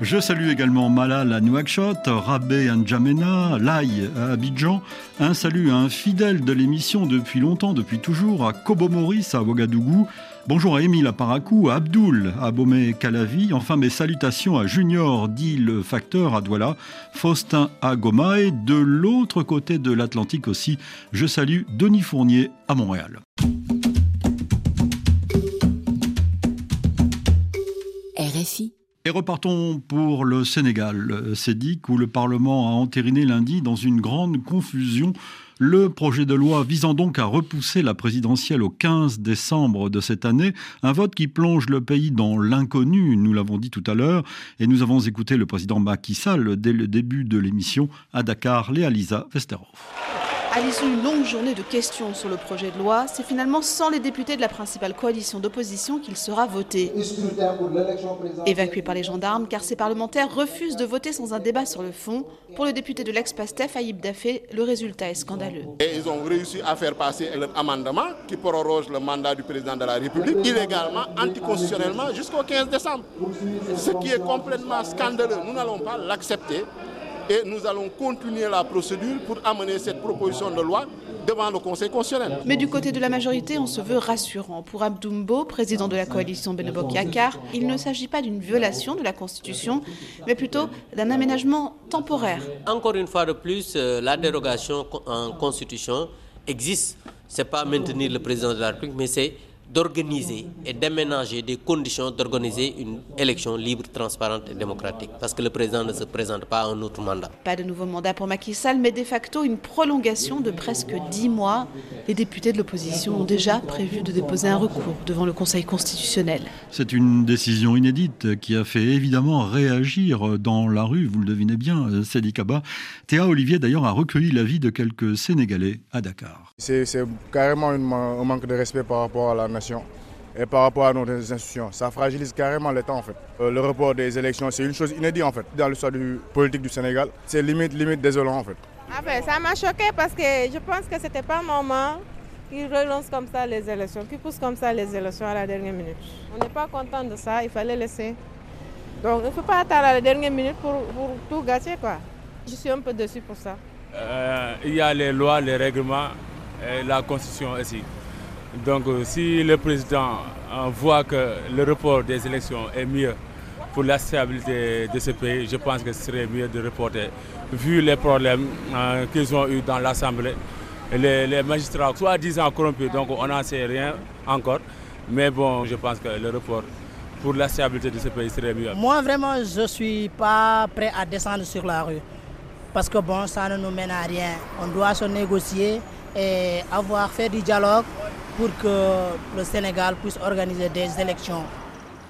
Je salue également Malal à Nouakchott, Rabé à N'Djamena, Lai à Abidjan. Un salut à un fidèle de l'émission depuis longtemps, depuis toujours, à Kobo Maurice à Ouagadougou. Bonjour à Émile à Paracou, à Abdoul à Bomé Calavi. Enfin, mes salutations à Junior, dit le facteur à Douala, Faustin à Goma et de l'autre côté de l'Atlantique aussi, je salue Denis Fournier à Montréal. Et repartons pour le Sénégal, Sédic, où le Parlement a entériné lundi dans une grande confusion. Le projet de loi visant donc à repousser la présidentielle au 15 décembre de cette année, un vote qui plonge le pays dans l'inconnu, nous l'avons dit tout à l'heure, et nous avons écouté le président Macky Sall dès le début de l'émission. À Dakar, Léa Lisa Vesterov. À l'issue d'une longue journée de questions sur le projet de loi, c'est finalement sans les députés de la principale coalition d'opposition qu'il sera voté. Évacué par les gendarmes, car ces parlementaires refusent de voter sans un débat sur le fond. Pour le député de l'ex-PASTEF, Aïb Dafé, le résultat est scandaleux. Et ils ont réussi à faire passer un amendement qui proroge le mandat du président de la République illégalement, anticonstitutionnellement, jusqu'au 15 décembre. Ce qui est complètement scandaleux. Nous n'allons pas l'accepter et nous allons continuer la procédure pour amener cette proposition de loi devant le Conseil constitutionnel. Mais du côté de la majorité, on se veut rassurant. Pour Abdoumbo, président de la coalition Benobok Yakar, il ne s'agit pas d'une violation de la Constitution, mais plutôt d'un aménagement temporaire. Encore une fois de plus, euh, la dérogation en Constitution existe. Ce n'est pas maintenir le président de la République, mais c'est d'organiser et d'aménager des conditions d'organiser une élection libre, transparente et démocratique. Parce que le président ne se présente pas à un autre mandat. Pas de nouveau mandat pour Macky Sall, mais de facto une prolongation de presque dix mois. Les députés de l'opposition ont déjà prévu de déposer un recours devant le Conseil constitutionnel. C'est une décision inédite qui a fait évidemment réagir dans la rue, vous le devinez bien, Sadi Kaba. Théa Olivier d'ailleurs a recueilli l'avis de quelques Sénégalais à Dakar. C'est carrément un manque de respect par rapport à la et par rapport à nos institutions. Ça fragilise carrément l'État en fait. Euh, le report des élections, c'est une chose inédite en fait dans l'histoire du politique du Sénégal. C'est limite, limite désolant en fait. Ah ben, ça m'a choqué parce que je pense que c'était pas normal qu'ils relancent comme ça les élections, qu'ils poussent comme ça les élections à la dernière minute. On n'est pas content de ça, il fallait laisser. Donc il ne faut pas attendre à la dernière minute pour, pour, tout gâcher quoi. Je suis un peu déçu pour ça. Euh, il y a les lois, les règlements, et la constitution aussi. Donc euh, si le président euh, voit que le report des élections est mieux pour la stabilité de ce pays, je pense que ce serait mieux de reporter. Vu les problèmes euh, qu'ils ont eu dans l'Assemblée, les, les, magistrats, soi-disant corrompus, donc on n'en sait rien encore. Mais bon, je pense que le report pour la stabilité de ce pays serait mieux. Moi, vraiment, je ne suis pas prêt à descendre sur la rue. Parce que bon, ça ne nous mène à rien. On doit se négocier et avoir fait du dialogue pour que le Sénégal puisse organiser des élections.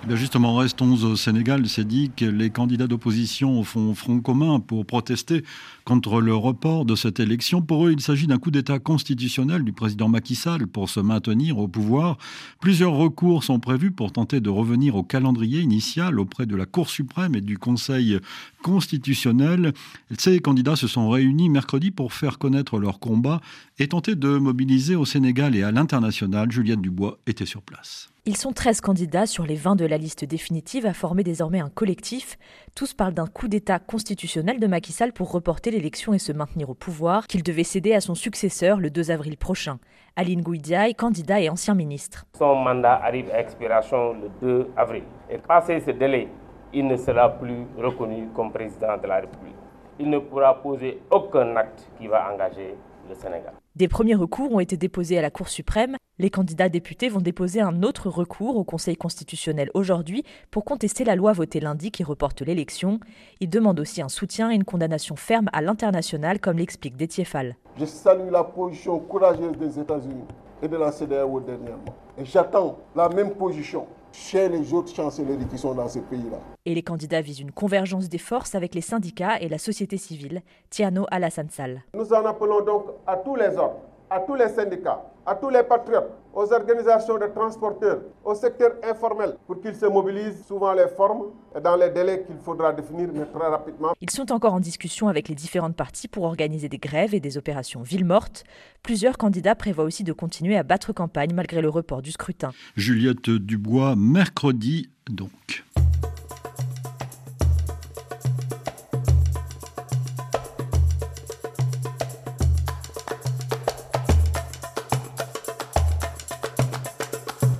Eh justement, restons au Sénégal. C'est dit que les candidats d'opposition font front commun pour protester contre le report de cette élection. Pour eux, il s'agit d'un coup d'État constitutionnel du président Macky Sall pour se maintenir au pouvoir. Plusieurs recours sont prévus pour tenter de revenir au calendrier initial auprès de la Cour suprême et du Conseil constitutionnel. Ces candidats se sont réunis mercredi pour faire connaître leur combat et tenter de mobiliser au Sénégal et à l'international. Juliette Dubois était sur place. Ils sont 13 candidats sur les 20 de la liste définitive à former désormais un collectif. Tous parlent d'un coup d'État constitutionnel de Macky Sall pour reporter l'élection et se maintenir au pouvoir, qu'il devait céder à son successeur le 2 avril prochain. Aline Gouidiaï, candidat et ancien ministre. Son mandat arrive à expiration le 2 avril. Et passé ce délai, il ne sera plus reconnu comme président de la République. Il ne pourra poser aucun acte qui va engager le Sénégal. Des premiers recours ont été déposés à la Cour suprême. Les candidats députés vont déposer un autre recours au Conseil constitutionnel aujourd'hui pour contester la loi votée lundi qui reporte l'élection. Ils demandent aussi un soutien et une condamnation ferme à l'international, comme l'explique Détier Fall. Je salue la position courageuse des États-Unis et de la CDAO dernièrement. Et j'attends la même position chez les autres chancelleries qui sont dans ces pays-là. Et les candidats visent une convergence des forces avec les syndicats et la société civile. Tiano Alassane Sall. Nous en appelons donc à tous les hommes, à tous les syndicats, à tous les patriotes, aux organisations de transporteurs, au secteur informel, pour qu'ils se mobilisent souvent les formes et dans les délais qu'il faudra définir, mais très rapidement. Ils sont encore en discussion avec les différentes parties pour organiser des grèves et des opérations ville morte. Plusieurs candidats prévoient aussi de continuer à battre campagne malgré le report du scrutin. Juliette Dubois, mercredi donc.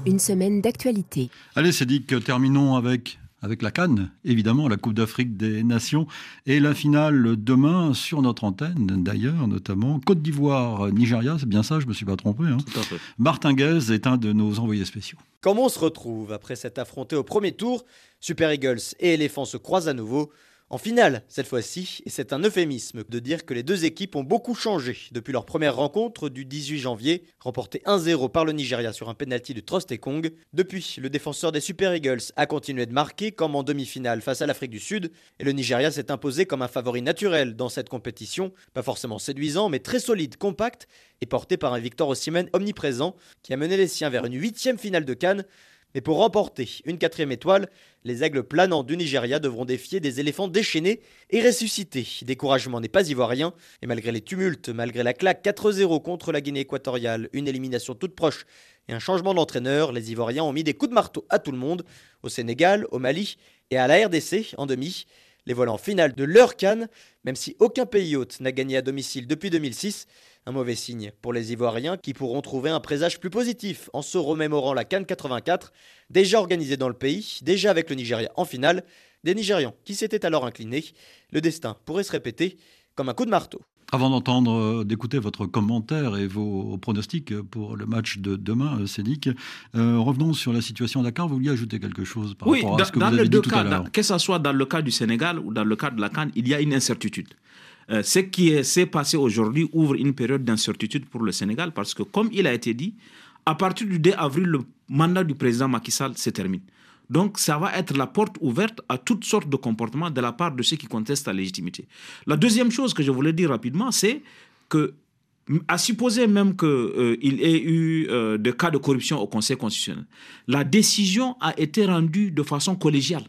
Une semaine d'actualité. Allez, que terminons avec avec la Cannes, évidemment, la Coupe d'Afrique des Nations, et la finale demain sur notre antenne, d'ailleurs, notamment Côte d'Ivoire, Nigeria, c'est bien ça, je ne me suis pas trompé. Hein. Martin Guez est un de nos envoyés spéciaux. Comment on se retrouve après s'être affronté au premier tour? Super Eagles et Éléphants se croisent à nouveau. En finale, cette fois-ci, et c'est un euphémisme de dire que les deux équipes ont beaucoup changé depuis leur première rencontre du 18 janvier, remportée 1-0 par le Nigeria sur un penalty de Trost Kong. Depuis, le défenseur des Super Eagles a continué de marquer comme en demi-finale face à l'Afrique du Sud, et le Nigeria s'est imposé comme un favori naturel dans cette compétition, pas forcément séduisant, mais très solide, compact, et porté par un Victor Osimhen omniprésent qui a mené les siens vers une huitième finale de Cannes mais pour remporter une quatrième étoile, les aigles planants du Nigeria devront défier des éléphants déchaînés et ressusciter. Découragement n'est pas ivoirien, et malgré les tumultes, malgré la claque 4-0 contre la Guinée équatoriale, une élimination toute proche et un changement d'entraîneur, les Ivoiriens ont mis des coups de marteau à tout le monde, au Sénégal, au Mali et à la RDC en demi. Les voilà en finale de leur canne, même si aucun pays hôte n'a gagné à domicile depuis 2006. Un mauvais signe pour les Ivoiriens qui pourront trouver un présage plus positif en se remémorant la Cannes 84, déjà organisée dans le pays, déjà avec le Nigeria en finale, des Nigérians qui s'étaient alors inclinés. Le destin pourrait se répéter comme un coup de marteau. Avant d'entendre, euh, d'écouter votre commentaire et vos pronostics pour le match de demain, euh, Cédric, euh, revenons sur la situation à Dakar. Vous vouliez ajouter quelque chose par rapport à ce que dans vous avez deux dit tout cas, à l'heure dans- que ce soit dans le cas du Sénégal ou dans le cas de la Cannes, il y a une incertitude. Euh, ce qui est- s'est passé aujourd'hui ouvre une période d'incertitude pour le Sénégal parce que, comme il a été dit, à partir du 2 avril, le mandat du président Macky Sall se termine. Donc, ça va être la porte ouverte à toutes sortes de comportements de la part de ceux qui contestent la légitimité. La deuxième chose que je voulais dire rapidement, c'est que, à supposer même qu'il ait eu euh, des cas de corruption au Conseil constitutionnel, la décision a été rendue de façon collégiale.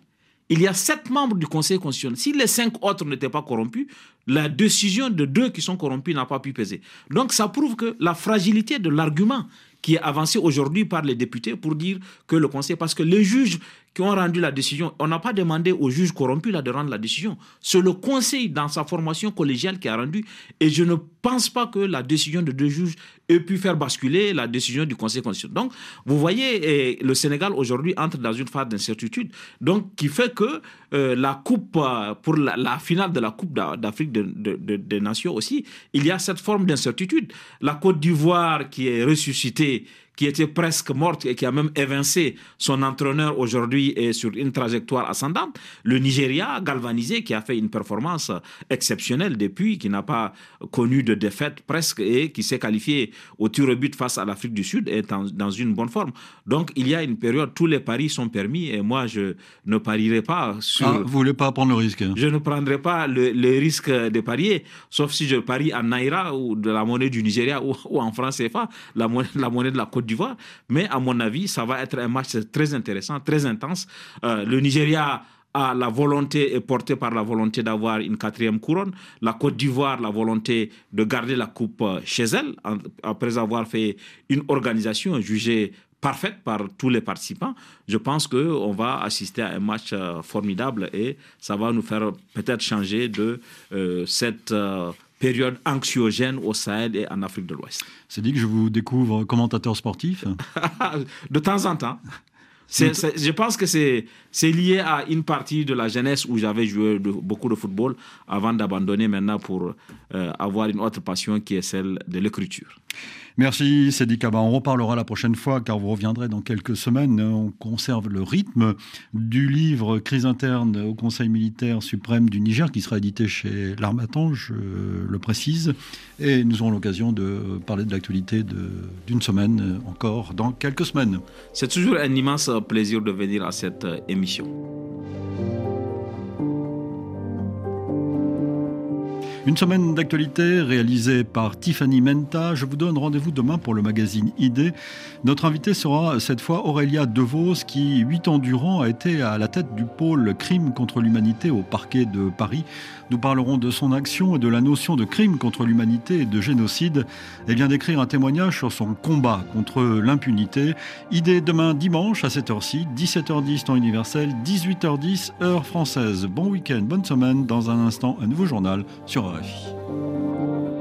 Il y a sept membres du Conseil constitutionnel. Si les cinq autres n'étaient pas corrompus, la décision de deux qui sont corrompus n'a pas pu peser. Donc ça prouve que la fragilité de l'argument qui est avancé aujourd'hui par les députés pour dire que le Conseil, parce que les juges qui ont rendu la décision, on n'a pas demandé aux juges corrompus là, de rendre la décision. C'est le Conseil dans sa formation collégiale qui a rendu. Et je ne pense pas que la décision de deux juges ait pu faire basculer la décision du Conseil constitutionnel. Donc, vous voyez, le Sénégal aujourd'hui entre dans une phase d'incertitude, donc qui fait que euh, la coupe euh, pour la, finale de la Coupe d'A- d'Afrique de- de- de- des Nations aussi, il y a cette forme d'incertitude. La Côte d'Ivoire qui est ressuscitée, qui était presque morte et qui a même évincé son entraîneur aujourd'hui est sur une trajectoire ascendante. Le Nigeria, galvanisé, qui a fait une performance exceptionnelle depuis, qui n'a pas connu de défaite presque et qui s'est qualifié au tir au but face à l'Afrique du Sud est en- dans une bonne forme. Donc il y a une période, tous les paris sont permis et moi je ne parierai pas sur... Ah, vous voulez pas prendre le risque hein? Je ne prendrai pas le, le risque de parier, sauf si je parie en Naira ou de la monnaie du Nigeria ou, ou en franc CFA, la monnaie, la monnaie de la Côte d'Ivoire. Mais à mon avis, ça va être un match très intéressant, très intense. Euh, le Nigeria a la volonté, est porté par la volonté d'avoir une quatrième couronne. La Côte d'Ivoire, la volonté de garder la coupe euh, chez elle, après avoir fait une organisation jugée parfaite par tous les participants. Je pense qu'on va assister à un match euh, formidable et ça va nous faire peut-être changer de cette période anxiogène au Sahel et en Afrique de l'Ouest. C'est dit que je vous découvre commentateur sportif. de temps en temps. Je pense que c'est c'est lié à une partie de la jeunesse où j'avais joué de- beaucoup de football avant d'abandonner maintenant pour euh, avoir une autre passion qui est celle de l'écriture. Merci Cédric. On reparlera la prochaine fois car vous reviendrez dans quelques semaines. On conserve le rythme du livre Crise interne au Conseil militaire suprême du Niger qui sera édité chez l'Armatan, je le précise. Et nous aurons l'occasion de parler de l'actualité d'une semaine encore dans quelques semaines. C'est toujours un immense plaisir de venir à cette émission. Une semaine d'actualité réalisée par Tiffany Menta. Je vous donne rendez-vous demain pour le magazine ID. Notre invité sera cette fois Aurélia DeVos qui, huit ans durant, a été à la tête du pôle crime contre l'humanité au parquet de Paris. Nous parlerons de son action et de la notion de crime contre l'humanité et de génocide. Elle vient d'écrire un témoignage sur son combat contre l'impunité. ID demain dimanche à cette heure-ci, 17h10 temps universel, 18h10 heure française. Bon week-end, bonne semaine. Dans un instant, un nouveau journal sur nós.